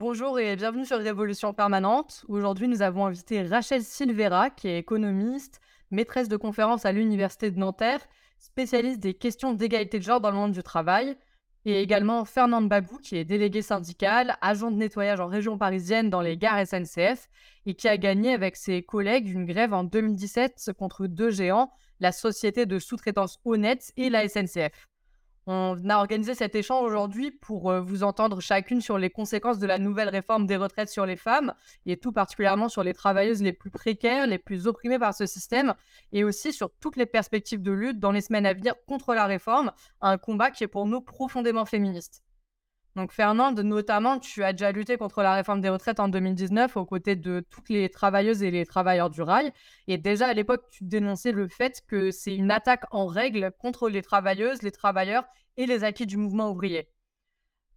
Bonjour et bienvenue sur Révolution Permanente. Aujourd'hui, nous avons invité Rachel Silvera, qui est économiste, maîtresse de conférence à l'Université de Nanterre, spécialiste des questions d'égalité de genre dans le monde du travail, et également Fernande Babou, qui est déléguée syndicale, agent de nettoyage en région parisienne dans les gares SNCF, et qui a gagné avec ses collègues une grève en 2017 contre deux géants, la société de sous-traitance Honnête et la SNCF. On a organisé cet échange aujourd'hui pour euh, vous entendre chacune sur les conséquences de la nouvelle réforme des retraites sur les femmes, et tout particulièrement sur les travailleuses les plus précaires, les plus opprimées par ce système, et aussi sur toutes les perspectives de lutte dans les semaines à venir contre la réforme, un combat qui est pour nous profondément féministe. Donc Fernande, notamment, tu as déjà lutté contre la réforme des retraites en 2019 aux côtés de toutes les travailleuses et les travailleurs du rail. Et déjà à l'époque, tu dénonçais le fait que c'est une attaque en règle contre les travailleuses, les travailleurs et les acquis du mouvement ouvrier.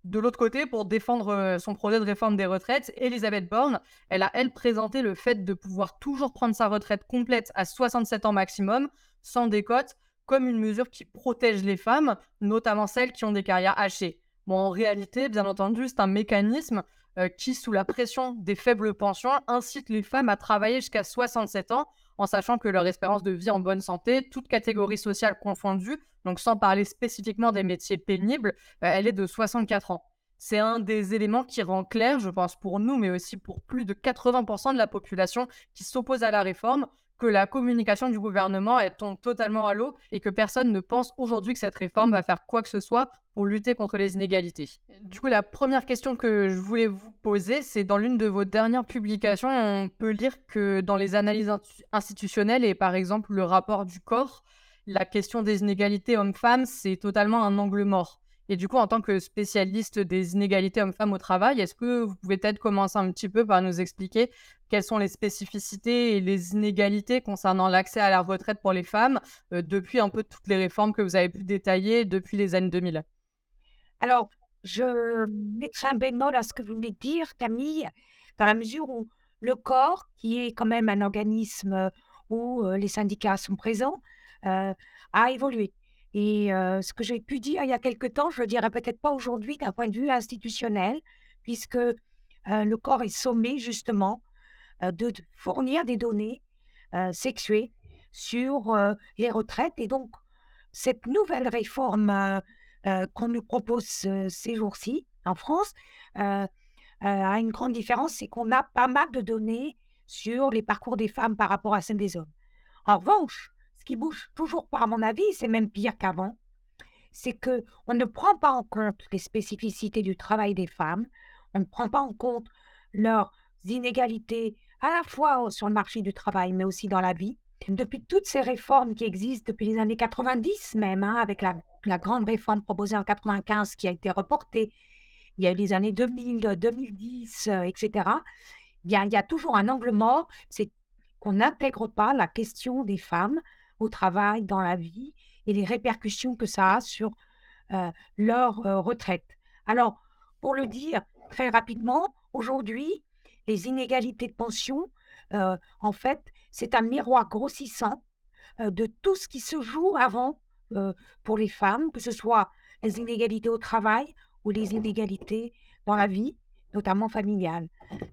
De l'autre côté, pour défendre euh, son projet de réforme des retraites, Elisabeth Borne, elle a, elle, présenté le fait de pouvoir toujours prendre sa retraite complète à 67 ans maximum, sans décote, comme une mesure qui protège les femmes, notamment celles qui ont des carrières hachées. Bon, en réalité, bien entendu, c'est un mécanisme euh, qui, sous la pression des faibles pensions, incite les femmes à travailler jusqu'à 67 ans, en sachant que leur espérance de vie en bonne santé, toute catégorie sociale confondue, donc sans parler spécifiquement des métiers pénibles, euh, elle est de 64 ans. C'est un des éléments qui rend clair, je pense, pour nous, mais aussi pour plus de 80% de la population qui s'oppose à la réforme, que la communication du gouvernement elle tombe totalement à l'eau et que personne ne pense aujourd'hui que cette réforme va faire quoi que ce soit pour lutter contre les inégalités. Du coup, la première question que je voulais vous poser, c'est dans l'une de vos dernières publications, on peut lire que dans les analyses institutionnelles et par exemple le rapport du corps, la question des inégalités hommes-femmes, c'est totalement un angle mort. Et du coup, en tant que spécialiste des inégalités hommes-femmes au travail, est-ce que vous pouvez peut-être commencer un petit peu par nous expliquer quelles sont les spécificités et les inégalités concernant l'accès à la retraite pour les femmes euh, depuis un peu toutes les réformes que vous avez pu détailler depuis les années 2000 Alors, je mettrai un bémol à ce que vous de dire, Camille, dans la mesure où le corps, qui est quand même un organisme où euh, les syndicats sont présents, euh, a évolué. Et ce que j'ai pu dire il y a quelque temps, je ne le dirai peut-être pas aujourd'hui d'un point de vue institutionnel, puisque le corps est sommé justement de fournir des données sexuées sur les retraites. Et donc, cette nouvelle réforme qu'on nous propose ces jours-ci en France a une grande différence, c'est qu'on a pas mal de données sur les parcours des femmes par rapport à celles des hommes. En revanche, ce qui bouge toujours pas, à mon avis, c'est même pire qu'avant, c'est que on ne prend pas en compte les spécificités du travail des femmes, on ne prend pas en compte leurs inégalités à la fois sur le marché du travail, mais aussi dans la vie. Depuis toutes ces réformes qui existent depuis les années 90 même, hein, avec la, grande réforme proposée en 95 qui a été reportée, il y a eu les années 2000, 2010, etc. Il y, a, il y a toujours un angle mort, c'est qu'on n'intègre pas la question des femmes au travail, dans la vie, et les répercussions que ça a sur leur retraite. Alors, pour le dire très rapidement, aujourd'hui, les inégalités de pension, en fait, c'est un miroir grossissant de tout ce qui se joue avant pour les femmes, que ce soit les inégalités au travail ou les inégalités dans la vie, notamment familiale.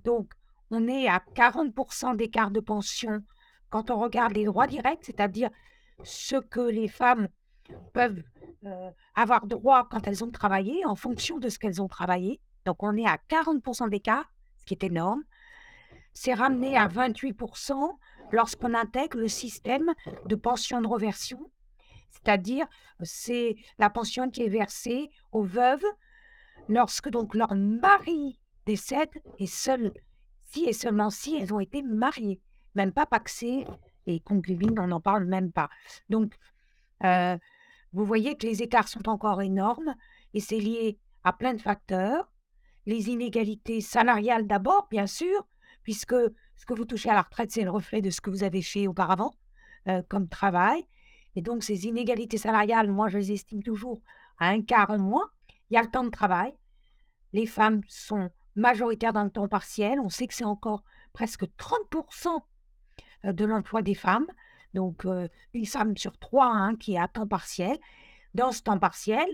Donc, on est à 40% d'écart de pension quand on regarde les droits directs, c'est-à-dire ce que les femmes peuvent avoir droit quand elles ont travaillé en fonction de ce qu'elles ont travaillé. Donc on est à 40% d'écart, ce qui est énorme. C'est ramené à 28% lorsqu'on intègre le système de pension de reversion, c'est-à-dire c'est la pension qui est versée aux veuves lorsque donc leur mari décède et seul si et seulement si elles ont été mariées même pas paxé et concubine, on n'en parle même pas. Donc, vous voyez que les écarts sont encore énormes et c'est lié à plein de facteurs. Les inégalités salariales d'abord, bien sûr, puisque ce que vous touchez à la retraite, c'est le reflet de ce que vous avez fait auparavant comme travail. Et donc, ces inégalités salariales, moi, je les estime toujours à un quart en moins. Il y a le temps de travail. Les femmes sont majoritaires dans le temps partiel. On sait que c'est encore presque 30% de l'emploi des femmes. Donc, une femme sur trois hein, qui est à temps partiel. Dans ce temps partiel,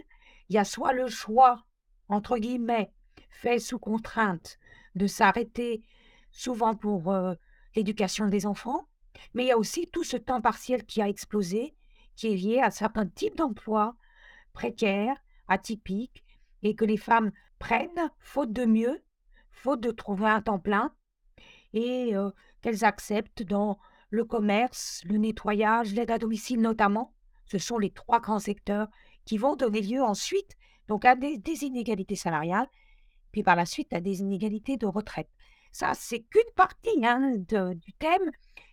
il y a soit le choix, entre guillemets, fait sous contrainte de s'arrêter, souvent pour euh, l'éducation des enfants. Mais il y a aussi tout ce temps partiel qui a explosé, qui est lié à certains types d'emplois précaires, atypiques, et que les femmes prennent, faute de mieux, faute de trouver un temps plein, et euh, qu'elles acceptent dans le commerce, le nettoyage, l'aide à domicile notamment. Ce sont les trois grands secteurs qui vont donner lieu ensuite donc à des, inégalités salariales, puis par la suite à des inégalités de retraite. Ça, c'est qu'une partie hein, du thème.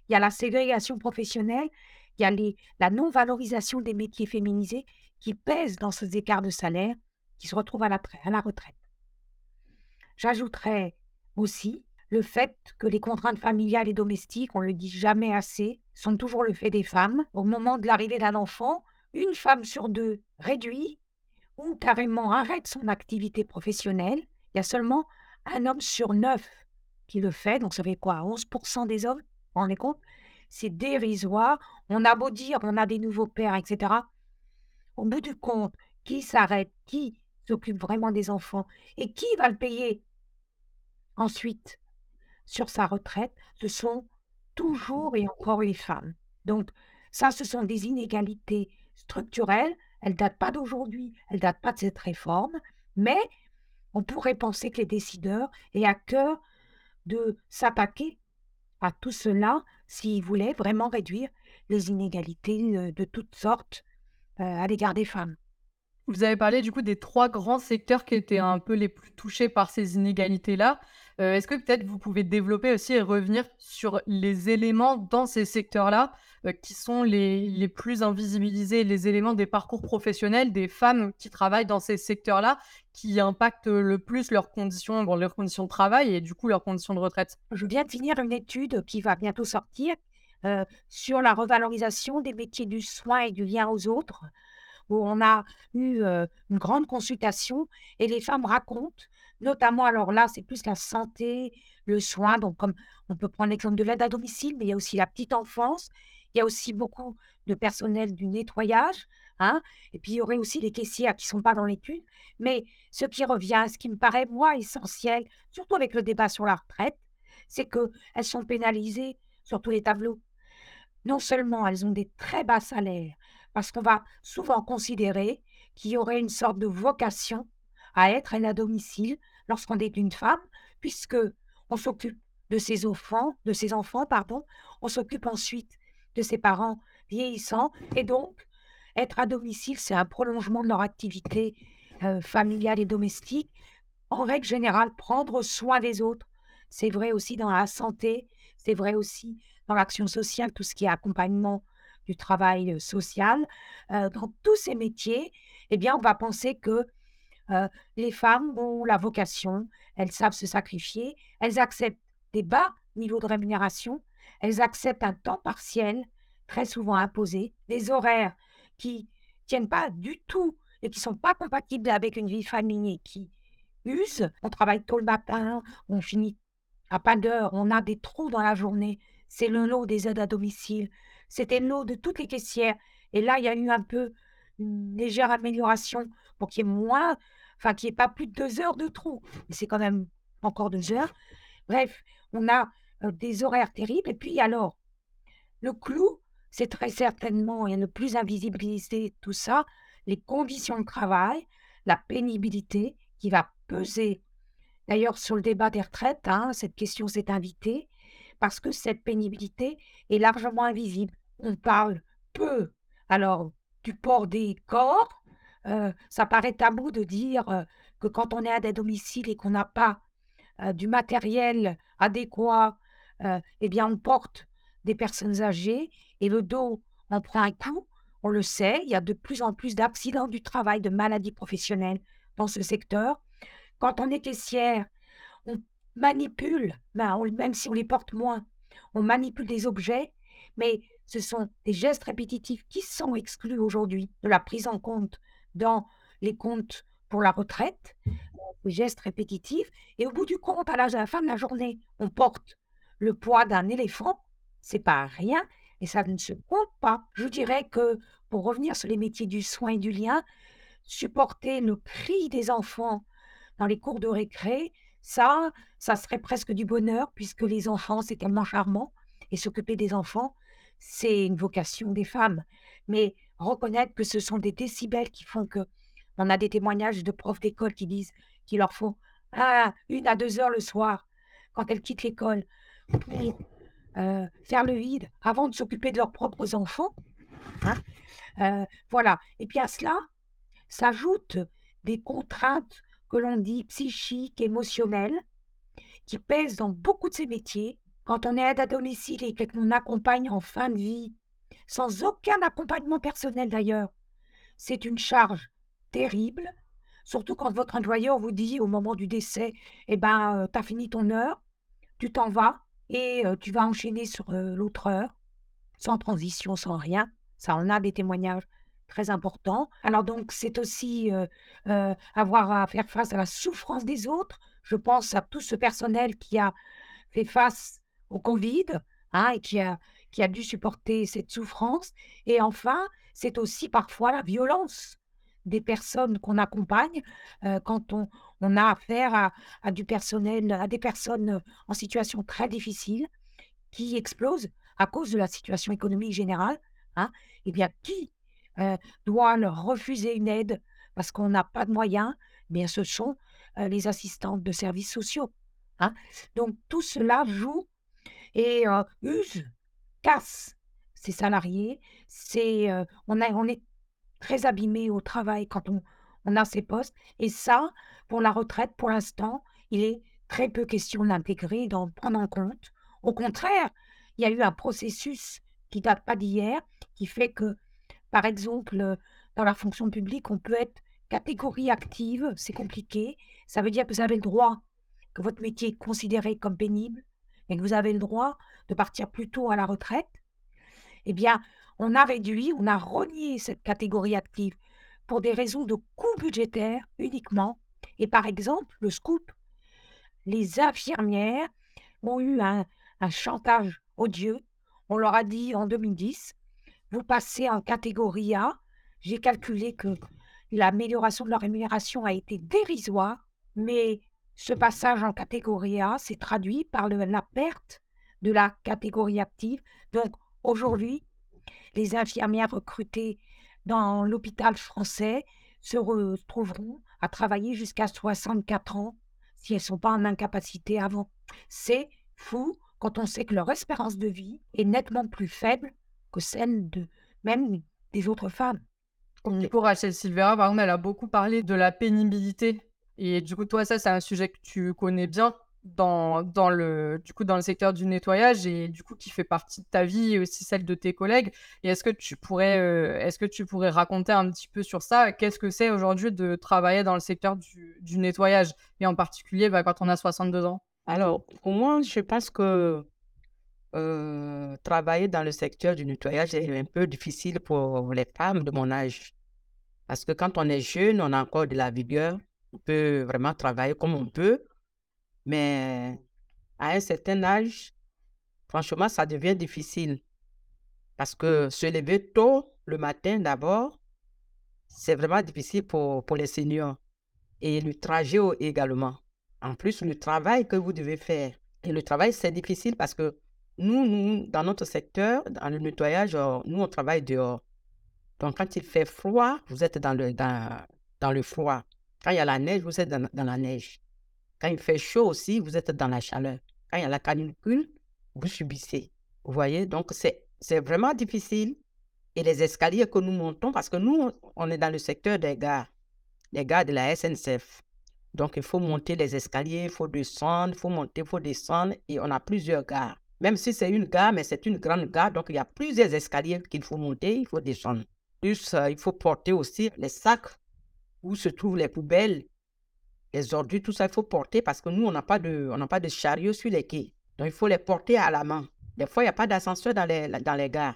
Il y a la ségrégation professionnelle, il y a la non-valorisation des métiers féminisés qui pèsent dans ces écarts de salaire qui se retrouvent à la, à la retraite. J'ajouterais aussi le fait que les contraintes familiales et domestiques, on le dit jamais assez, sont toujours le fait des femmes. Au moment de l'arrivée d'un enfant, une femme sur deux réduit ou carrément arrête son activité professionnelle. Il y a seulement un homme sur neuf qui le fait, donc ça fait quoi 11% des hommes vous rendez compte? C'est dérisoire. On a beau dire on a des nouveaux pères, etc. Au bout du compte, qui s'arrête Qui s'occupe vraiment des enfants Et qui va le payer ensuite? Sur sa retraite, ce sont toujours et encore les femmes. Donc, ça, ce sont des inégalités structurelles. Elles ne datent pas d'aujourd'hui, elles ne datent pas de cette réforme, mais on pourrait penser que les décideurs aient à cœur de s'attaquer à tout cela s'ils voulaient vraiment réduire les inégalités euh, de toutes sortes euh, à l'égard des femmes. Vous avez parlé du coup des trois grands secteurs qui étaient un peu les plus touchés par ces inégalités-là. Euh, est-ce que peut-être vous pouvez développer aussi et revenir sur les éléments dans ces secteurs-là euh, qui sont les, les, plus invisibilisés, les éléments des parcours professionnels des femmes qui travaillent dans ces secteurs-là, qui impactent le plus leurs conditions, bon, leurs conditions de travail et du coup leurs conditions de retraite? Je viens de finir une étude qui va bientôt sortir euh, sur la revalorisation des métiers du soin et du lien aux autres où on a eu une grande consultation et les femmes racontent, notamment, alors là, c'est plus la santé, le soin, donc comme on peut prendre l'exemple de l'aide à domicile, mais il y a aussi la petite enfance, il y a aussi beaucoup de personnel du nettoyage, hein, et puis il y aurait aussi les caissières qui ne sont pas dans l'étude, mais ce qui revient, ce qui me paraît, moi, essentiel, surtout avec le débat sur la retraite, c'est qu'elles sont pénalisées sur tous les tableaux. Non seulement elles ont des très bas salaires, parce qu'on va souvent considérer qu'il y aurait une sorte de vocation à être à domicile lorsqu'on est une femme, puisque on s'occupe de ses enfants, de ses enfants, pardon, on s'occupe ensuite de ses parents vieillissants, et donc être à domicile, c'est un prolongement de leur activité euh, familiale et domestique. En règle générale, prendre soin des autres, c'est vrai aussi dans la santé, c'est vrai aussi dans l'action sociale, tout ce qui est accompagnement du travail social, dans tous ces métiers, eh bien, on va penser que les femmes ont la vocation, elles savent se sacrifier, elles acceptent des bas niveaux de rémunération, elles acceptent un temps partiel, très souvent imposé, des horaires qui tiennent pas du tout et qui sont pas compatibles avec une vie familiale qui usent. On travaille tôt le matin, on finit à pas d'heure, on a des trous dans la journée. C'est le lot des aides à domicile, c'était l'eau de toutes les caissières. Et là, il y a eu un peu une légère amélioration pour qu'il y ait moins, enfin, qu'il n'y ait pas plus de deux heures de trou. C'est quand même encore deux heures. Bref, on a euh, des horaires terribles. Et puis alors, le clou, c'est très certainement, et le plus invisibilisé tout ça, les conditions de travail, la pénibilité qui va peser. D'ailleurs, sur le débat des retraites, hein, cette question s'est invitée parce que cette pénibilité est largement invisible on parle peu alors du port des corps. Euh, ça paraît tabou de dire euh, que quand on est à des domiciles et qu'on n'a pas euh, du matériel adéquat, eh bien on porte des personnes âgées et le dos en prend un coup. On le sait, il y a de plus en plus d'accidents du travail, de maladies professionnelles dans ce secteur. Quand on est caissière, on manipule, ben, même si on les porte moins, on manipule des objets, mais ce sont des gestes répétitifs qui sont exclus aujourd'hui de la prise en compte dans les comptes pour la retraite, des gestes répétitifs. Et au bout du compte, à la fin de la journée, on porte le poids d'un éléphant. C'est pas rien et ça ne se compte pas. Je dirais que pour revenir sur les métiers du soin et du lien, supporter le cri des enfants dans les cours de récré, ça, ça serait presque du bonheur puisque les enfants, c'est tellement charmant et s'occuper des enfants, c'est une vocation des femmes. Mais reconnaître que ce sont des décibels qui font que on a des témoignages de profs d'école qui disent qu'il leur faut ah, une à deux heures le soir quand elles quittent l'école pour euh, faire le vide avant de s'occuper de leurs propres enfants. Hein. Euh, voilà. Et puis à cela s'ajoutent des contraintes que l'on dit psychiques, émotionnelles, qui pèsent dans beaucoup de ces métiers. Quand on est aide à domicile et qu'on accompagne en fin de vie, sans aucun accompagnement personnel d'ailleurs, c'est une charge terrible, surtout quand votre employeur vous dit au moment du décès, eh ben, euh, tu as fini ton heure, tu t'en vas et euh, tu vas enchaîner sur euh, l'autre heure, sans transition, sans rien. Ça en a des témoignages très importants. Alors donc, c'est aussi avoir à faire face à la souffrance des autres. Je pense à tout ce personnel qui a fait face au Covid hein, et qui a, qui a dû supporter cette souffrance. Et enfin, c'est aussi parfois la violence des personnes qu'on accompagne quand on, a affaire à, du personnel, à des personnes en situation très difficile qui explosent à cause de la situation économique générale. Hein, eh bien, qui doit leur refuser une aide parce qu'on n'a pas de moyens? Eh bien, ce sont les assistantes de services sociaux. Hein. Donc, tout cela joue et use, casse ses salariés. C'est, on, a, on est très abîmé au travail quand on, on a ces postes. Et ça, pour la retraite, pour l'instant, il est très peu question d'intégrer, d'en prendre en compte. Au contraire, il y a eu un processus qui date pas d'hier, qui fait que, par exemple, dans la fonction publique, on peut être catégorie active, c'est compliqué. Ça veut dire que vous avez le droit que votre métier est considéré comme pénible que vous avez le droit de partir plus tôt à la retraite. Eh bien, on a réduit, on a renié cette catégorie active pour des raisons de coût budgétaire uniquement. Et par exemple, le scoop, les infirmières ont eu un, chantage odieux. On leur a dit en 2010, vous passez en catégorie A. J'ai calculé que l'amélioration de leur rémunération a été dérisoire, mais ce passage en catégorie A s'est traduit par la perte de la catégorie active. Donc aujourd'hui, les infirmières recrutées dans l'hôpital français se retrouveront à travailler jusqu'à 64 ans si elles ne sont pas en incapacité avant. C'est fou quand on sait que leur espérance de vie est nettement plus faible que celle de même des autres femmes. Pour Rachel Silvera, par exemple, elle a beaucoup parlé de la pénibilité. Et du coup, toi, ça, c'est un sujet que tu connais bien dans, dans, le, du coup, dans le secteur du nettoyage et du coup qui fait partie de ta vie et aussi celle de tes collègues. Et est-ce que tu pourrais, euh, est-ce que tu pourrais raconter un petit peu sur ça? Qu'est-ce que c'est aujourd'hui de travailler dans le secteur du, du nettoyage? Et en particulier bah, quand on a 62 ans Alors, pour moi, je pense que euh, travailler dans le secteur du nettoyage est un peu difficile pour les femmes de mon âge. Parce que quand on est jeune, on a encore de la vigueur, on peut vraiment travailler comme on peut. Mais à un certain âge, franchement, ça devient difficile. Parce que se lever tôt le matin d'abord, c'est vraiment difficile pour, pour les seniors. Et le trajet également. En plus, le travail que vous devez faire. Et le travail, c'est difficile parce que nous, nous, dans notre secteur, dans le nettoyage, euh, nous, on travaille dehors. Donc, quand il fait froid, vous êtes dans le, dans, dans le froid. Quand il y a la neige, vous êtes dans, la neige. Quand il fait chaud aussi, vous êtes dans la chaleur. Quand il y a la canicule, vous subissez. Vous voyez, donc c'est vraiment difficile. Et les escaliers que nous montons, parce que nous, on est dans le secteur des gares, les gares de la SNCF. Donc, il faut monter les escaliers, il faut descendre, il faut monter, il faut descendre. Et on a plusieurs gares. Même si c'est une gare, mais c'est une grande gare, donc il y a plusieurs escaliers qu'il faut monter, il faut descendre. Plus, euh, il faut porter aussi les sacs où se trouvent les poubelles les ordures, tout ça, il faut porter parce que nous, on n'a pas de, pas de chariot sur les quais. Donc, il faut les porter à la main. Des fois, il n'y a pas d'ascenseur dans les, dans les gares.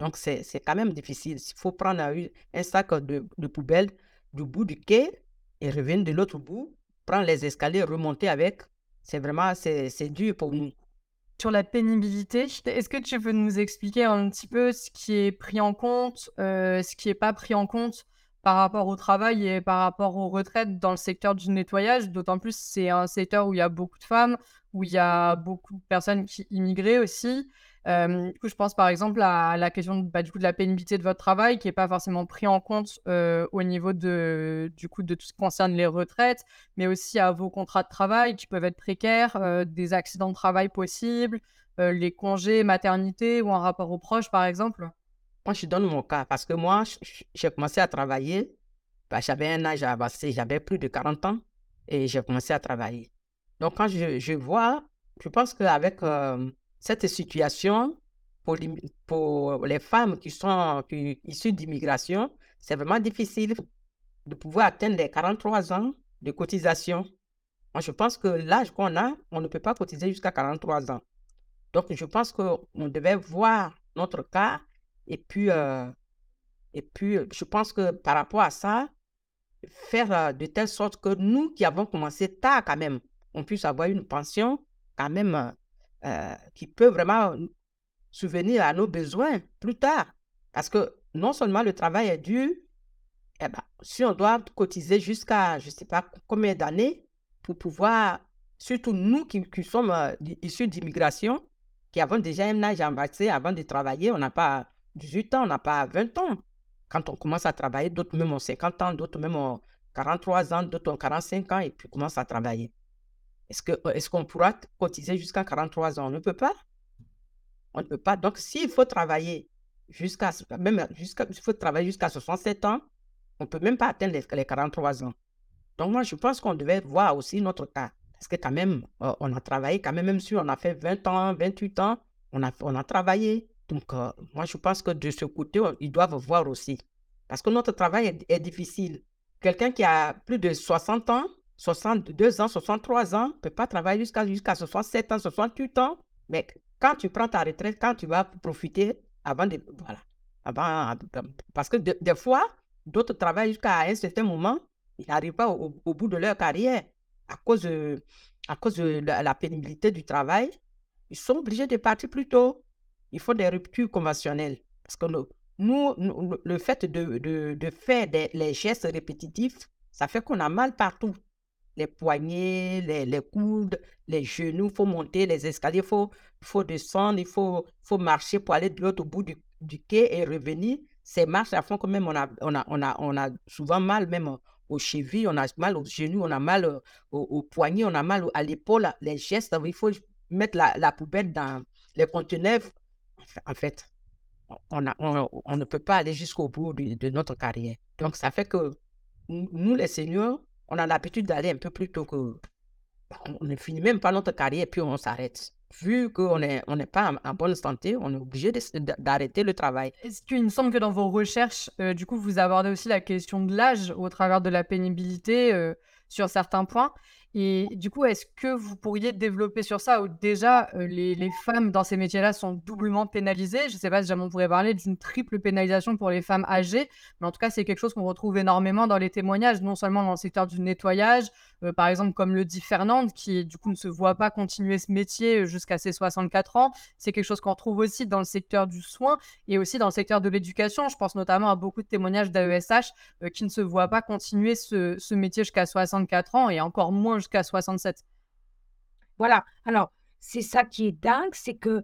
Donc, c'est quand même difficile. Il faut prendre un sac de, de poubelle du bout du quai et revenir de l'autre bout, prendre les escaliers, remonter avec. C'est vraiment, c'est dur pour nous. Sur la pénibilité, est-ce que tu peux nous expliquer un petit peu ce qui est pris en compte, euh, ce qui n'est pas pris en compte par rapport au travail et par rapport aux retraites dans le secteur du nettoyage. D'autant plus, c'est un secteur où il y a beaucoup de femmes, où il y a beaucoup de personnes qui immigraient aussi. Hem, du coup, je pense par exemple à la question bah, du coup, de la pénibilité de votre travail qui est pas forcément pris en compte, heu, au niveau de du coup, de tout ce qui concerne les retraites, mais aussi à vos contrats de travail qui peuvent être précaires, heu, des accidents de travail possibles, les congés maternité ou en rapport aux proches, par exemple? Moi, je donne mon cas parce que moi, j'ai commencé à travailler, bah, j'avais un âge avancé, j'avais plus de 40 ans et j'ai commencé à travailler. Donc quand je vois, je pense qu'avec, hem, cette situation, pour les femmes qui sont issues d'immigration, c'est vraiment difficile de pouvoir atteindre les 43 ans de cotisation. Moi, je pense que l'âge qu'on a, on ne peut pas cotiser jusqu'à 43 ans. Donc je pense qu'on devait voir notre cas et puis, heu et puis, heu, je pense que par rapport à ça, faire, heu, de telle sorte que nous qui avons commencé tard quand même, on puisse avoir une pension quand même, qui peut vraiment nous subvenir à nos besoins plus tard. Parce que non seulement le travail est dur, et bah, si on doit cotiser jusqu'à je sais pas combien d'années pour pouvoir surtout nous qui qui sommes, issus d'immigration, qui avons déjà un âge avancé avant de travailler, on n'a pas 18 ans, on n'a pas 20 ans. Quand on commence à travailler, d'autres même ont 50 ans, d'autres même ont 43 ans, d'autres ont 45 ans et puis commencent à travailler. Est-ce est-ce qu'on pourra t cotiser jusqu'à 43 ans? On ne peut pas. On ne peut pas. Donc s'il faut travailler jusqu'à faut travailler jusqu'à 67 ans, on peut même pas atteindre les les 43 ans. Donc moi, je pense qu'on devait voir aussi notre cas. Parce que quand même, heu, on a travaillé quand même, même si on a fait 20 ans, 28 ans, on a on a travaillé. Donc heu, moi je pense que de ce côté, on ils doivent voir aussi. Parce que notre travail est difficile. Quelqu'un qui a plus de 60 ans, 62 ans, 63 ans, peut pas travailler jusqu'à jusqu'à 67 ans, 68 ans. Mais quand tu prends ta retraite, quand tu vas profiter avant de voilà, avant parce que des fois, d'autres travaillent jusqu'à un certain moment, ils n'arrivent pas au bout de leur carrière à cause, heu, à cause de la pénibilité du travail. Ils sont obligés de partir plus tôt. Ils font des ruptures conventionnelles parce que le nous le fait de de faire des les gestes répétitifs, ça fait qu'on a mal partout. Les poignets, les les coudes, les genoux, il faut monter les escaliers, il faut il faut descendre, il faut faut marcher pour aller de l'autre bout du du quai et revenir. Ces marches-là font que même on a on a on a on a souvent mal même aux chevilles, on a mal aux genoux, on a mal, aux aux poignets, on a mal à l'épaule. Les gestes, il faut mettre la poubelle dans les conteneurs. En fait, on ne peut pas aller jusqu'au bout de notre carrière. Donc ça fait que nous les seniors, on a l'habitude d'aller un peu plus tôt que on ne finit même pas notre carrière puis on s'arrête. Vu qu'on est on n'est pas en bonne santé, on est obligé d'arrêter le travail. Est-ce qu'il me semble que dans vos recherches, heu, du coup, vous abordez aussi la question de l'âge au travers de la pénibilité, heu, sur certains points? Et du coup, est-ce que vous pourriez développer sur ça? Ou déjà, heu, les les femmes dans ces métiers-là sont doublement pénalisées? Je sais pas si jamais on pourrait parler d'une triple pénalisation pour les femmes âgées, mais en tout cas, c'est quelque chose qu'on retrouve énormément dans les témoignages, non seulement dans le secteur du nettoyage, heu, par exemple, comme le dit Fernande qui, du coup, ne se voit pas continuer ce métier, heu, jusqu'à ses 64 ans. C'est quelque chose qu'on retrouve aussi dans le secteur du soin et aussi dans le secteur de l'éducation. Je pense notamment à beaucoup de témoignages d'AESH, heu, qui ne se voient pas continuer ce métier jusqu'à 64 ans et encore moins jusqu'à 67. Voilà. Alors, c'est ça qui est dingue, c'est que,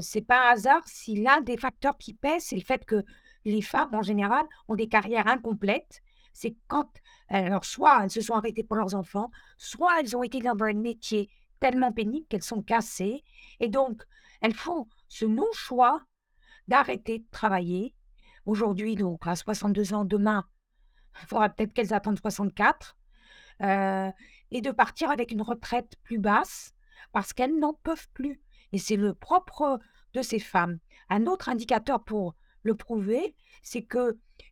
c'est pas un hasard si l'un des facteurs qui pèse, c'est le fait que les femmes, en général, ont des carrières incomplètes. C'est quand alors soit elles se sont arrêtées pour leurs enfants, soit elles ont été dans un métier tellement pénible qu'elles sont cassées et donc elles font ce non-choix d'arrêter de travailler. Aujourd'hui, donc à 62 ans, demain, il faudra peut-être qu'elles attendent 64, heu et de partir avec une retraite plus basse parce qu'elles n'en peuvent plus et c'est le propre de ces femmes. Un autre indicateur pour le prouver, c'est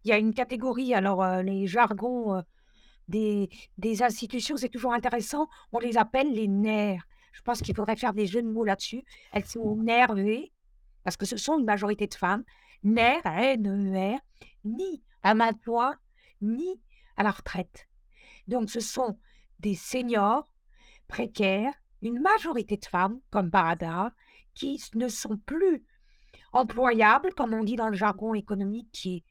qu'il y a une catégorie, alors, heu, les jargons, heu, des des institutions, c'est toujours intéressant, on les appelle les NER. Je pense qu'il faudrait faire des jeux de mots là-dessus. Elles sont nervées parce que ce sont une majorité de femmes, NER, N-E-R, ni à l'emploi, ni à la retraite. Donc ce sont des seniors précaires, une majorité de femmes, comme hasard, qui ne sont plus employables, comme on dit dans le jargon économique qui est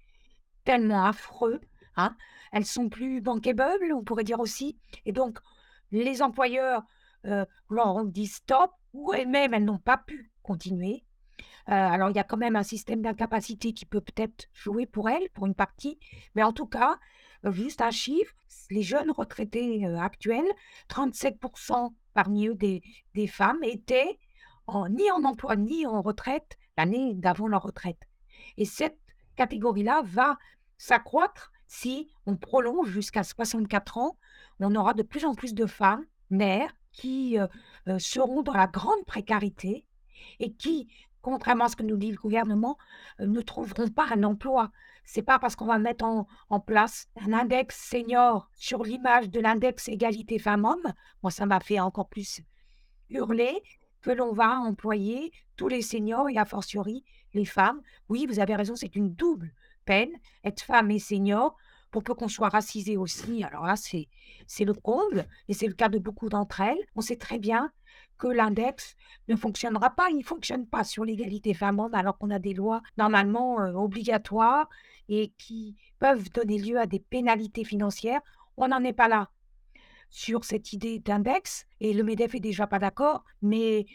tellement affreux. Hein. Elles sont plus bankable, on pourrait dire aussi. Et donc, les employeurs euh, leur dit stop, ou elles-mêmes, elles n'ont pas pu continuer. Euh, alors, il y a quand même un système d'incapacité qui peut peut-être jouer pour elles, pour une partie. Mais en tout cas, euh, juste un chiffre, les jeunes retraités actuels, 37% parmi eux des, des femmes étaient en, ni en emploi ni en retraite l'année d'avant leur retraite. Et cette catégorie-là va s'accroître si on prolonge jusqu'à 64 ans. On aura de plus en plus de femmes, mères, qui euh, euh, seront dans la grande précarité et qui, contrairement à ce que nous dit le gouvernement, euh, ne trouveront pas un emploi. C'est pas parce qu'on va mettre en, en, place un index senior sur l'image de l'index égalité femmes-hommes, moi ça m'a fait encore plus hurler, que l'on va employer tous les seniors et a fortiori les femmes. Oui, vous avez raison, c'est une double peine, être femme et senior, pour peu qu'on soit racisé aussi. Alors là, c'est, le comble, et c'est le cas de beaucoup d'entre elles. On sait très bien que l'index ne fonctionnera pas, il ne fonctionne pas sur l'égalité femmes-hommes, alors qu'on a des lois normalement euh, obligatoires et qui peuvent donner lieu à des pénalités financières. On n'en est pas là sur cette idée d'index, et le MEDEF est déjà pas d'accord, mais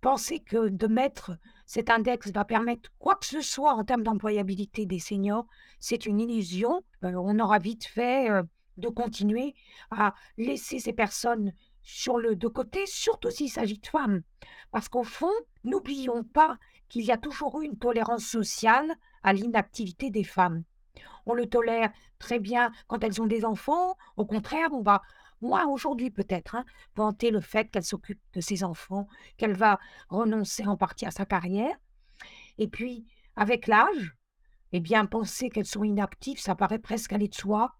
penser que de mettre cet index va permettre quoi que ce soit en termes d'employabilité des seniors, c'est une illusion. on aura vite fait de continuer à laisser ces personnes sur le de côté, surtout s'il s'agit de femmes. Parce qu'au fond, n'oublions pas qu'il y a toujours eu une tolérance sociale à l'inactivité des femmes. On le tolère très bien quand elles ont des enfants. Au contraire, on va moi, aujourd'hui peut-être, hein, vanter le fait qu'elle s'occupe de ses enfants, qu'elle va renoncer en partie à sa carrière. Et puis, avec l'âge, eh bien, penser qu'elles sont inactives, ça paraît presque aller de soi.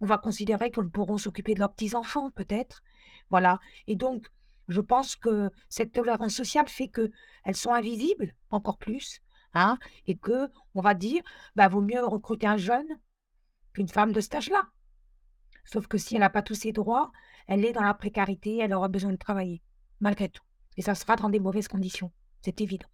On va considérer qu'elles pourront s'occuper de leurs petits-enfants, peut-être. Voilà. Et donc, je pense que cette tolérance sociale fait qu'elles sont invisibles, encore plus, hein, et que on va dire, bah, vaut mieux recruter un jeune qu'une femme de cet âge-là. Sauf que si elle n'a pas tous ses droits, elle est dans la précarité, elle aura besoin de travailler, malgré tout. Et ça sera dans des mauvaises conditions, c'est évident.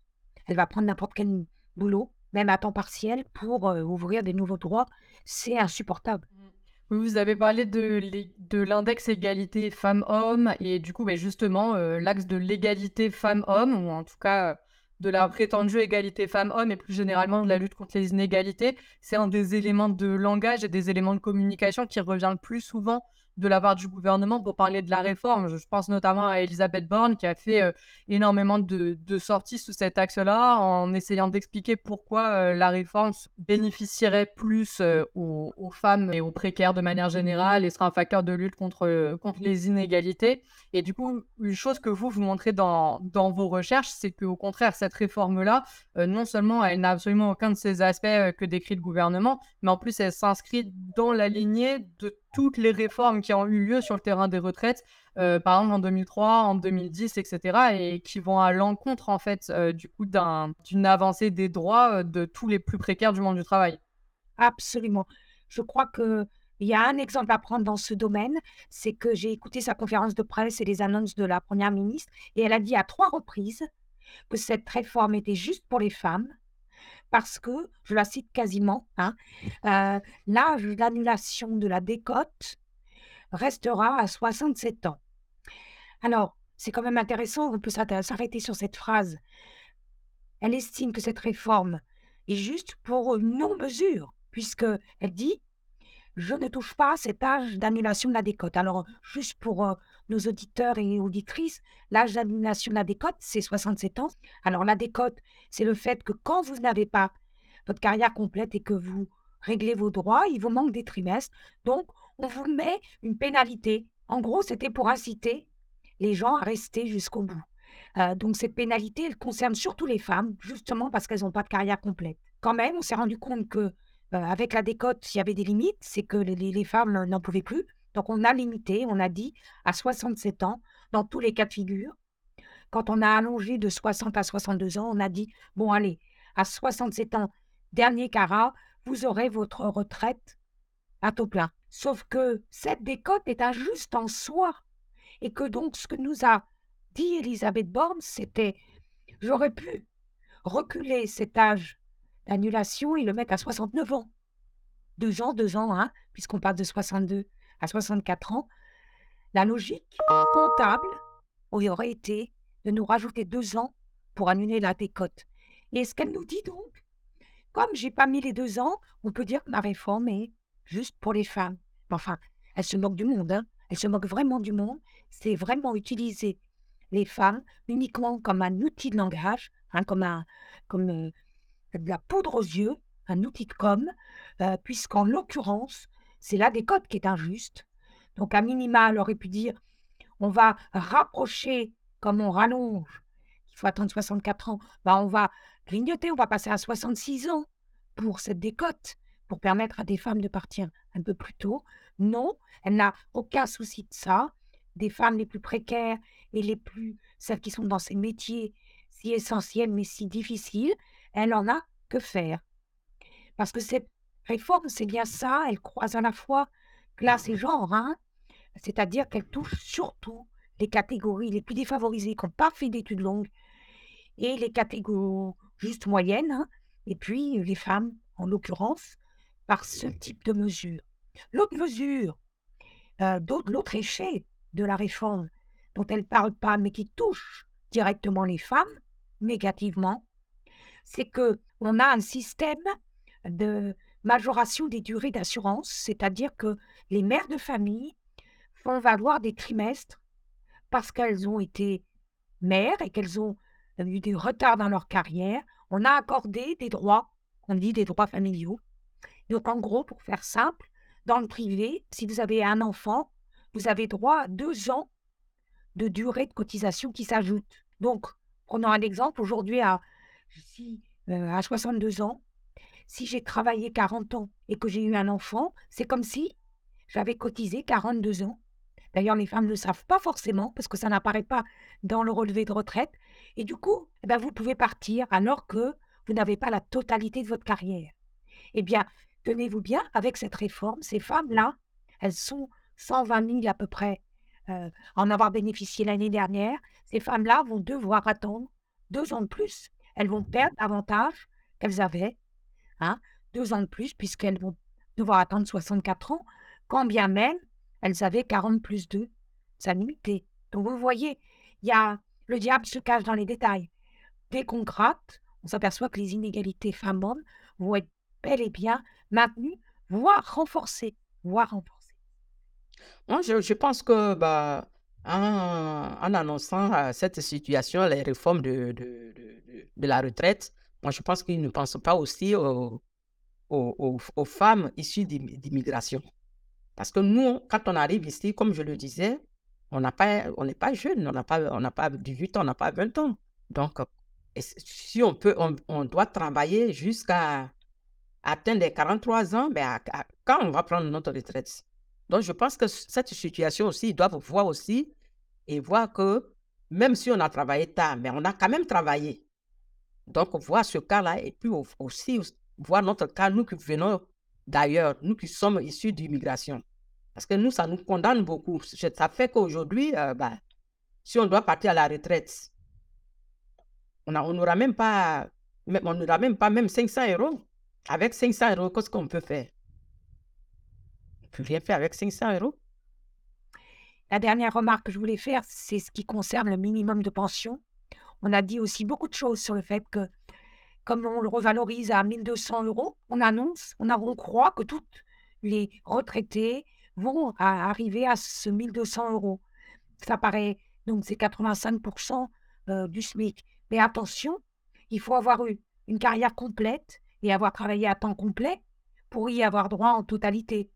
Elle va prendre n'importe quel boulot, même à temps partiel, pour euh, ouvrir des nouveaux droits. C'est insupportable. Mmh. Vous avez parlé de l'index égalité femmes-hommes et du coup, ben, justement, euh, l'axe de l'égalité femmes-hommes, ou en tout cas de la prétendue égalité femmes-hommes et plus généralement de la lutte contre les inégalités, c'est un des éléments de langage et des éléments de communication qui revient le plus souvent de la part du gouvernement pour parler de la réforme. Je pense notamment à Elisabeth Borne qui a fait euh, énormément de, sorties sous cet axe-là en essayant d'expliquer pourquoi euh, la réforme bénéficierait plus euh, aux, femmes et aux précaires de manière générale et sera un facteur de lutte contre, les inégalités. Et du coup, une chose que vous, vous montrez dans, dans vos recherches, c'est qu'au contraire, cette réforme-là, non seulement elle n'a absolument aucun de ces aspects que décrit le gouvernement, mais en plus elle s'inscrit dans la lignée de toutes les réformes qui ont eu lieu sur le terrain des retraites, euh, par exemple en 2003, en 2010, etc., et qui vont à l'encontre en fait euh, du coup d'une avancée des droits euh, de tous les plus précaires du monde du travail. Absolument. Je crois que il y a un exemple à prendre dans ce domaine, c'est que j'ai écouté sa conférence de presse et les annonces de la première ministre, et elle a dit à trois reprises que cette réforme était juste pour les femmes, parce que, je la cite quasiment, hein, euh, l'âge d'annulation de la décote restera à 67 ans. Alors, c'est quand même intéressant, on peut s'arrêter sur cette phrase. Elle estime que cette réforme est juste pour non-mesure, puisqu'elle dit je ne touche pas à cet âge d'annulation de la décote. Alors, juste pour euh, nos auditeurs et auditrices, l'âge d'annulation de la décote, c'est 67 ans. Alors, la décote, c'est le fait que quand vous n'avez pas votre carrière complète et que vous réglez vos droits, il vous manque des trimestres. Donc, on vous met une pénalité. En gros, c'était pour inciter les gens à rester jusqu'au bout. Euh, donc, cette pénalité, elle concerne surtout les femmes, justement parce qu'elles n'ont pas de carrière complète. Quand même, on s'est rendu compte que euh, avec la décote, il y avait des limites, c'est que les, femmes n'en pouvaient plus. Donc on a limité, on a dit à 67 ans, dans tous les cas de figure. Quand on a allongé de 60 à 62 ans, on a dit, bon allez, à 67 ans, dernier carat, vous aurez votre retraite à taux plein. Sauf que cette décote est injuste en soi. Et que donc ce que nous a dit Elisabeth Borne, c'était, j'aurais pu reculer cet âge d'annulation et le mettre à 69 ans. deux ans, deux ans, hein, puisqu'on passe de 62 à 64 ans, la logique comptable aurait été de nous rajouter deux ans pour annuler la décote. Et ce qu'elle nous dit donc, comme j'ai pas mis les deux ans, on peut dire que ma réforme est juste pour les femmes. Enfin, elle se moque du monde, hein. elle se moque vraiment du monde. C'est vraiment utiliser les femmes uniquement comme un outil de langage, hein, comme, comme euh, de la poudre aux yeux, un outil de com, euh, puisqu'en l'occurrence, c'est la décote qui est injuste. Donc, à minima, elle aurait pu dire on va rapprocher comme on rallonge, il faut attendre 64 ans, bah, on va grignoter, on va passer à 66 ans pour cette décote, pour permettre à des femmes de partir un peu plus tôt. Non, elle n'a aucun souci de ça. Des femmes les plus précaires et les plus, celles qui sont dans ces métiers si essentiels mais si difficiles, elle en a que faire. Parce que cette réforme, c'est bien ça, elle croise à la fois classe et genre, hein c'est-à-dire qu'elle touche surtout les catégories les plus défavorisées qui n'ont pas fait d'études longues et les catégories juste moyennes, hein, et puis les femmes, en l'occurrence, par ce type de mesure. L'autre mesure, euh, l'autre échec de la réforme, dont elle ne parle pas, mais qui touche directement les femmes négativement, c'est que on a un système de majoration des durées d'assurance, c'est-à-dire que les mères de famille font valoir des trimestres parce qu'elles ont été mères et qu'elles ont eu des retards dans leur carrière. On a accordé des droits, on dit des droits familiaux. Donc en gros, pour faire simple, dans le privé, si vous avez un enfant, vous avez droit à deux ans de durée de cotisation qui s'ajoute. Donc, prenons un exemple, aujourd'hui, à, euh, à 62 ans, si j'ai travaillé 40 ans et que j'ai eu un enfant, c'est comme si j'avais cotisé 42 ans. D'ailleurs, les femmes ne le savent pas forcément parce que ça n'apparaît pas dans le relevé de retraite. Et du coup, eh ben, vous pouvez partir alors que vous n'avez pas la totalité de votre carrière. Eh bien, tenez-vous bien, avec cette réforme, ces femmes-là, elles sont 120 000 à peu près euh, en avoir bénéficié l'année dernière. Ces femmes-là vont devoir attendre deux ans de plus. Elles vont perdre davantage qu'elles avaient Hein, deux ans de plus, puisqu'elles vont devoir attendre 64 ans, quand bien même elles avaient 40 plus 2. Ça limité. Donc vous voyez, y a le diable se cache dans les détails. Dès qu'on gratte, on s'aperçoit que les inégalités femmes-hommes vont être bel et bien maintenues, voire renforcées, voire renforcées. Moi, je, pense que bah, en, annonçant euh, cette situation, les réformes de, de la retraite, moi, je pense qu'ils ne pensent pas aussi aux, femmes issues d'immigration. Parce que nous, quand on arrive ici, comme je le disais, on n'est pas, pas jeune, on n'a pas, pas 18 ans, on n'a pas 20 ans. Donc, si on peut, on, doit travailler jusqu'à atteindre les 43 ans, ben quand on va prendre notre retraite? Donc, je pense que cette situation aussi, ils doivent voir aussi et voir que même si on a travaillé tard, mais on a quand même travaillé. Donc, voir ce cas-là et puis aussi voir notre cas, nous qui venons d'ailleurs, nous qui sommes issus d'immigration. Parce que nous, ça nous condamne beaucoup. Ça fait qu'aujourd'hui, euh, bah, si on doit partir à la retraite, on n'aura même pas, on n'aura même pas même 500 euros. Avec 500 euros, qu'est-ce qu'on peut faire? On peut rien faire avec 500 euros. La dernière remarque que je voulais faire, c'est ce qui concerne le minimum de pension. On a dit aussi beaucoup de choses sur le fait que, comme on le revalorise à 1200 euros, on annonce, on, a, on croit que toutes les retraités vont arriver à ce 1200 euros. Ça paraît, donc c'est 85% euh, du SMIC. Mais attention, il faut avoir eu une carrière complète et avoir travaillé à temps complet pour y avoir droit en totalité.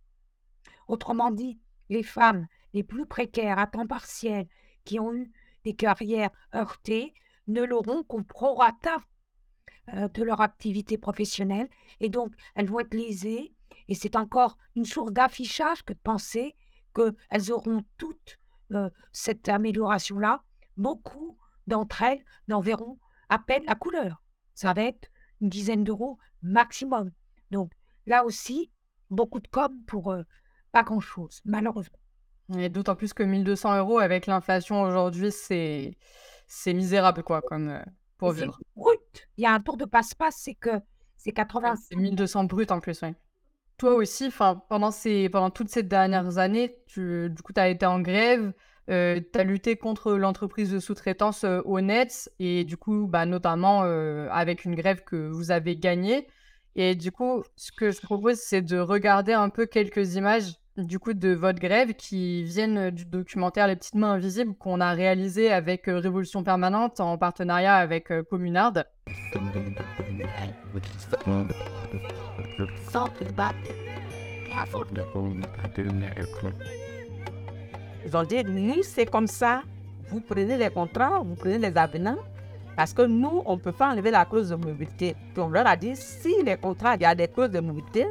Autrement dit, les femmes les plus précaires à temps partiel qui ont eu des carrières heurtées ne l'auront qu'au prorata euh, de leur activité professionnelle. Et donc, elles vont être lésées. Et c'est encore une source d'affichage que de penser qu'elles auront toute euh, cette amélioration-là. Beaucoup d'entre elles n'en verront à peine la couleur. Ça va être une dizaine d'euros maximum. Donc, là aussi, beaucoup de com pour euh, pas grand-chose, malheureusement. Et d'autant plus que 1200 euros avec l'inflation aujourd'hui, c'est c'est misérable, quoi, comme euh, pour vivre. brut. Il y a un tour de passe-passe, c'est que c'est 80. C'est 1200 brut en plus, oui. toi aussi, pendant, ces, pendant toutes ces dernières années, tu, du coup, tu as été en grève, euh, tu as lutté contre l'entreprise de sous-traitance euh, Honnête, et du coup, bah, notamment euh, avec une grève que vous avez gagnée. Et du coup, ce que je propose, c'est de regarder un peu quelques images du coup de votre grève qui viennent du documentaire Les petites mains invisibles qu'on a réalisé avec Révolution permanente en partenariat avec Communard. Ils ont dit, nous, c'est comme ça. Vous prenez les contrats, vous prenez les avenants, parce que nous, on ne peut pas enlever la clause de mobilité. Puis on leur a dit, si les contrats, il y a des clauses de mobilité,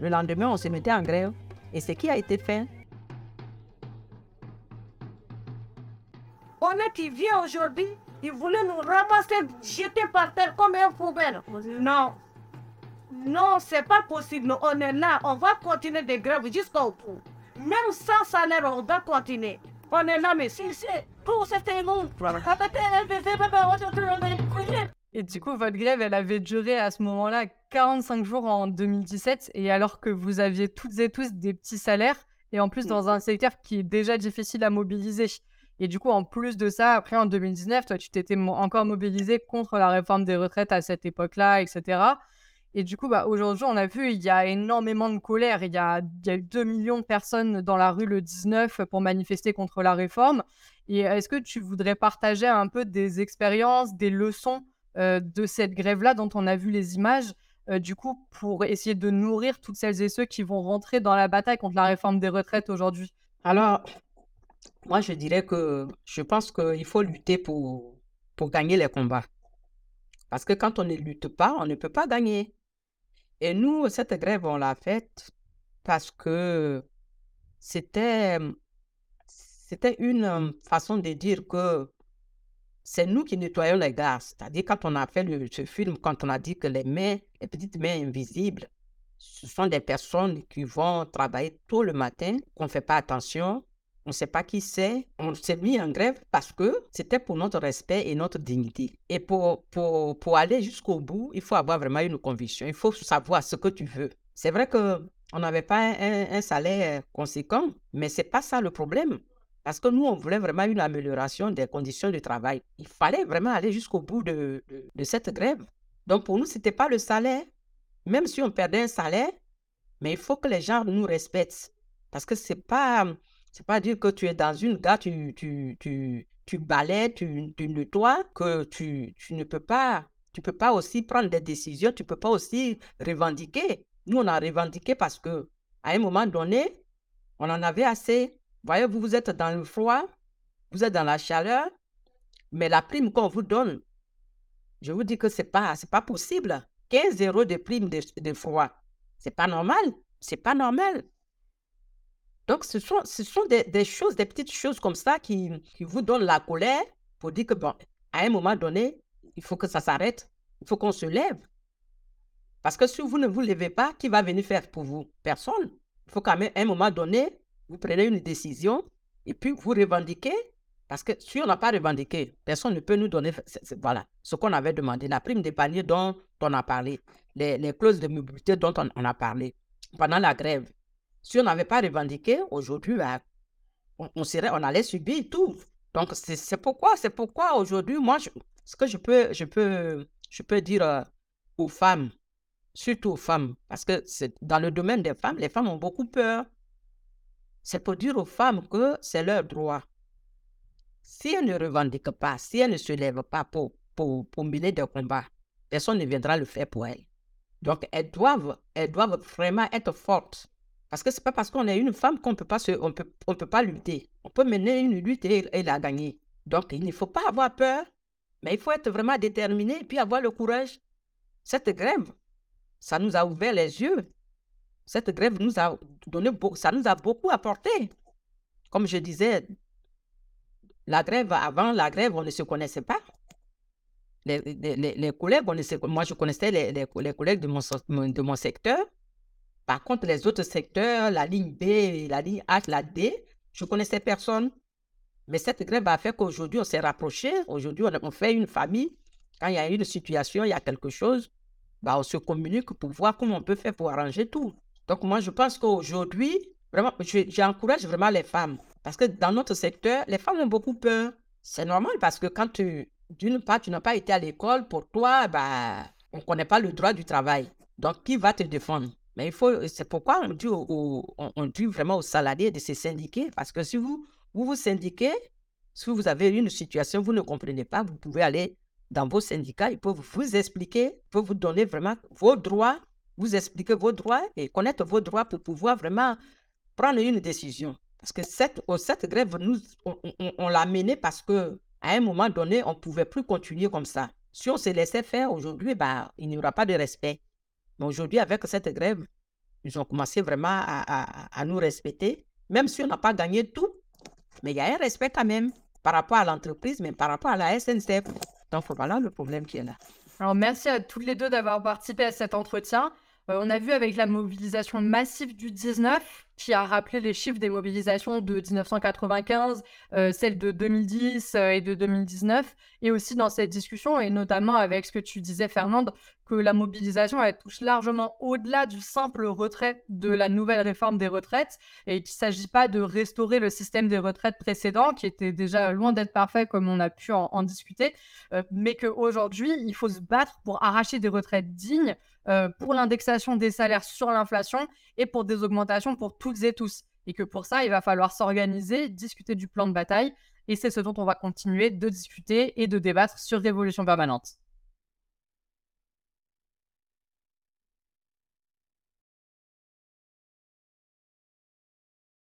le lendemain, on se mettait en grève. Et ce qui a été fait. On est qui vient aujourd'hui, il voulait nous ramasser, jeter par terre comme un poubelle. Non, non, c'est pas possible. On est là, on va continuer de grève jusqu'au bout. Même sans salaire, on va continuer. On est là, mais si c'est pour c'était long. Et du coup, votre grève, elle avait duré à ce moment-là 45 jours en 2017. Et alors que vous aviez toutes et tous des petits salaires, et en plus dans un secteur qui est déjà difficile à mobiliser. Et du coup, en plus de ça, après en 2019, toi, tu t'étais encore mobilisé contre la réforme des retraites à cette époque-là, etc. Et du coup, bah, aujourd'hui, on a vu, il y a énormément de colère. Il y a, il y a eu 2 millions de personnes dans la rue le 19 pour manifester contre la réforme. Et est-ce que tu voudrais partager un peu des expériences, des leçons de cette grève-là dont on a vu les images, euh, du coup, pour essayer de nourrir toutes celles et ceux qui vont rentrer dans la bataille contre la réforme des retraites aujourd'hui? Alors, moi, je dirais que je pense qu'il faut lutter pour, pour gagner les combats. Parce que quand on ne lutte pas, on ne peut pas gagner. Et nous, cette grève, on l'a faite parce que c'était, c'était une façon de dire que c'est nous qui nettoyons les gars. C'est-à-dire, quand on a fait ce film, quand on a dit que les mains, les petites mains invisibles, ce sont des personnes qui vont travailler tôt le matin, qu'on ne fait pas attention, on ne sait pas qui c'est. On s'est mis en grève parce que c'était pour notre respect et notre dignité. Et pour, pour, pour aller jusqu'au bout, il faut avoir vraiment une conviction. Il faut savoir ce que tu veux. C'est vrai que on n'avait pas un, salaire conséquent, mais c'est pas ça le problème. Parce que nous, on voulait vraiment une amélioration des conditions de travail. Il fallait vraiment aller jusqu'au bout de, de, cette grève. Donc pour nous, ce n'était pas le salaire. Même si on perdait un salaire, mais il faut que les gens nous respectent. Parce que c'est pas c'est pas dire que tu es dans une gare, tu, tu, tu, tu balais, tu, tu nettoies, que tu, tu ne peux pas, tu peux pas aussi prendre des décisions, tu peux pas aussi revendiquer. Nous, on a revendiqué parce que à un moment donné, on en avait assez. Voyez, vous, vous êtes dans le froid, vous êtes dans la chaleur, mais la prime qu'on vous donne, je vous dis que c'est pas, c'est pas possible. 15 euros de prime de, de froid, c'est pas normal. C'est pas normal. Donc, ce sont, ce sont des, choses, des petites choses comme ça qui, qui vous donnent la colère pour dire que, bon, à un moment donné, il faut que ça s'arrête. Il faut qu'on se lève. Parce que si vous ne vous levez pas, qui va venir faire pour vous? Personne. Il faut qu'à un moment donné, vous prenez une décision et puis vous revendiquez. Parce que si on n'a pas revendiqué, personne ne peut nous donner voilà, ce qu'on avait demandé. La prime des paniers dont on a parlé, les, les clauses de mobilité dont on a parlé pendant la grève. Si on n'avait pas revendiqué, aujourd'hui, ben, on, serait, on allait subir tout. Donc, c'est pourquoi, c'est pourquoi aujourd'hui, moi, ce que je peux, je peux, je peux dire euh, aux femmes, surtout aux femmes, parce que c'est dans le domaine des femmes, les femmes ont beaucoup peur. C'est pour dire aux femmes que c'est leur droit. Si elles ne revendiquent pas, si elles ne se lèvent pas pour, pour, pour mener des combats, personne ne viendra le faire pour elles. Donc, elles doivent, elles doivent vraiment être fortes. Parce que ce n'est pas parce qu'on est une femme qu'on peut, on peut, on peut pas lutter. On peut mener une lutte et, la gagner. Donc, il ne faut pas avoir peur, mais il faut être vraiment déterminé et puis avoir le courage. Cette grève, ça nous a ouvert les yeux. Cette grève nous a donné ça nous a beaucoup apporté. Comme je disais, la grève, avant la grève, on ne se connaissait pas. Les, les, collègues, ne moi je connaissais les, les, collègues de mon, de mon secteur, par contre, les autres secteurs, la ligne B, la ligne H, la D, je connaissais personne. Mais cette grève a fait qu'aujourd'hui, on s'est rapprochés. Aujourd'hui, on, fait une famille. Quand il y a une situation, il y a quelque chose, bah, on se communique pour voir comment on peut faire pour arranger tout. Donc moi, je pense qu'aujourd'hui, vraiment, j'encourage vraiment les femmes. Parce que dans notre secteur, les femmes ont beaucoup peur. C'est normal parce que quand tu, d'une part, tu n'as pas été à l'école, pour toi, bah, on ne connaît pas le droit du travail. Donc, qui va te défendre? Mais il faut, c'est pourquoi on dit, on dit vraiment aux salariés de se syndiquer. Parce que si vous vous, vous syndiquez, si vous avez une situation, vous ne comprenez pas, vous pouvez aller dans vos syndicats, ils peuvent vous expliquer, ils peuvent vous donner vraiment vos droits, vous expliquer vos droits et connaître vos droits pour pouvoir vraiment prendre une décision. Parce que cette, oh, cette grève, nous, on, l'a menée parce que à un moment donné, on ne pouvait plus continuer comme ça. Si on se laissait faire aujourd'hui, bah, il n'y aura pas de respect. Mais aujourd'hui, avec cette grève, ils ont commencé vraiment à, à nous respecter, même si on n'a pas gagné tout. Mais il y a un respect quand même par rapport à l'entreprise, mais par rapport à la SNCF. Donc voilà le problème qui est là. Alors merci à toutes les deux d'avoir participé à cet entretien. Euh, on a vu avec la mobilisation massive du 19, qui a rappelé les chiffres des mobilisations de 1995, euh, celles de 2010 euh, et de 2019, et aussi dans cette discussion, et notamment avec ce que tu disais, Fernande, que la mobilisation, elle touche largement au-delà du simple retrait de la nouvelle réforme des retraites, et qu'il ne s'agit pas de restaurer le système des retraites précédent, qui était déjà loin d'être parfait, comme on a pu en, discuter, mais qu'aujourd'hui, il faut se battre pour arracher des retraites dignes, pour l'indexation des salaires sur l'inflation et pour des augmentations pour toutes et tous. Et que pour ça, il va falloir s'organiser, discuter du plan de bataille. Et c'est ce dont on va continuer de discuter et de débattre sur Révolution permanente.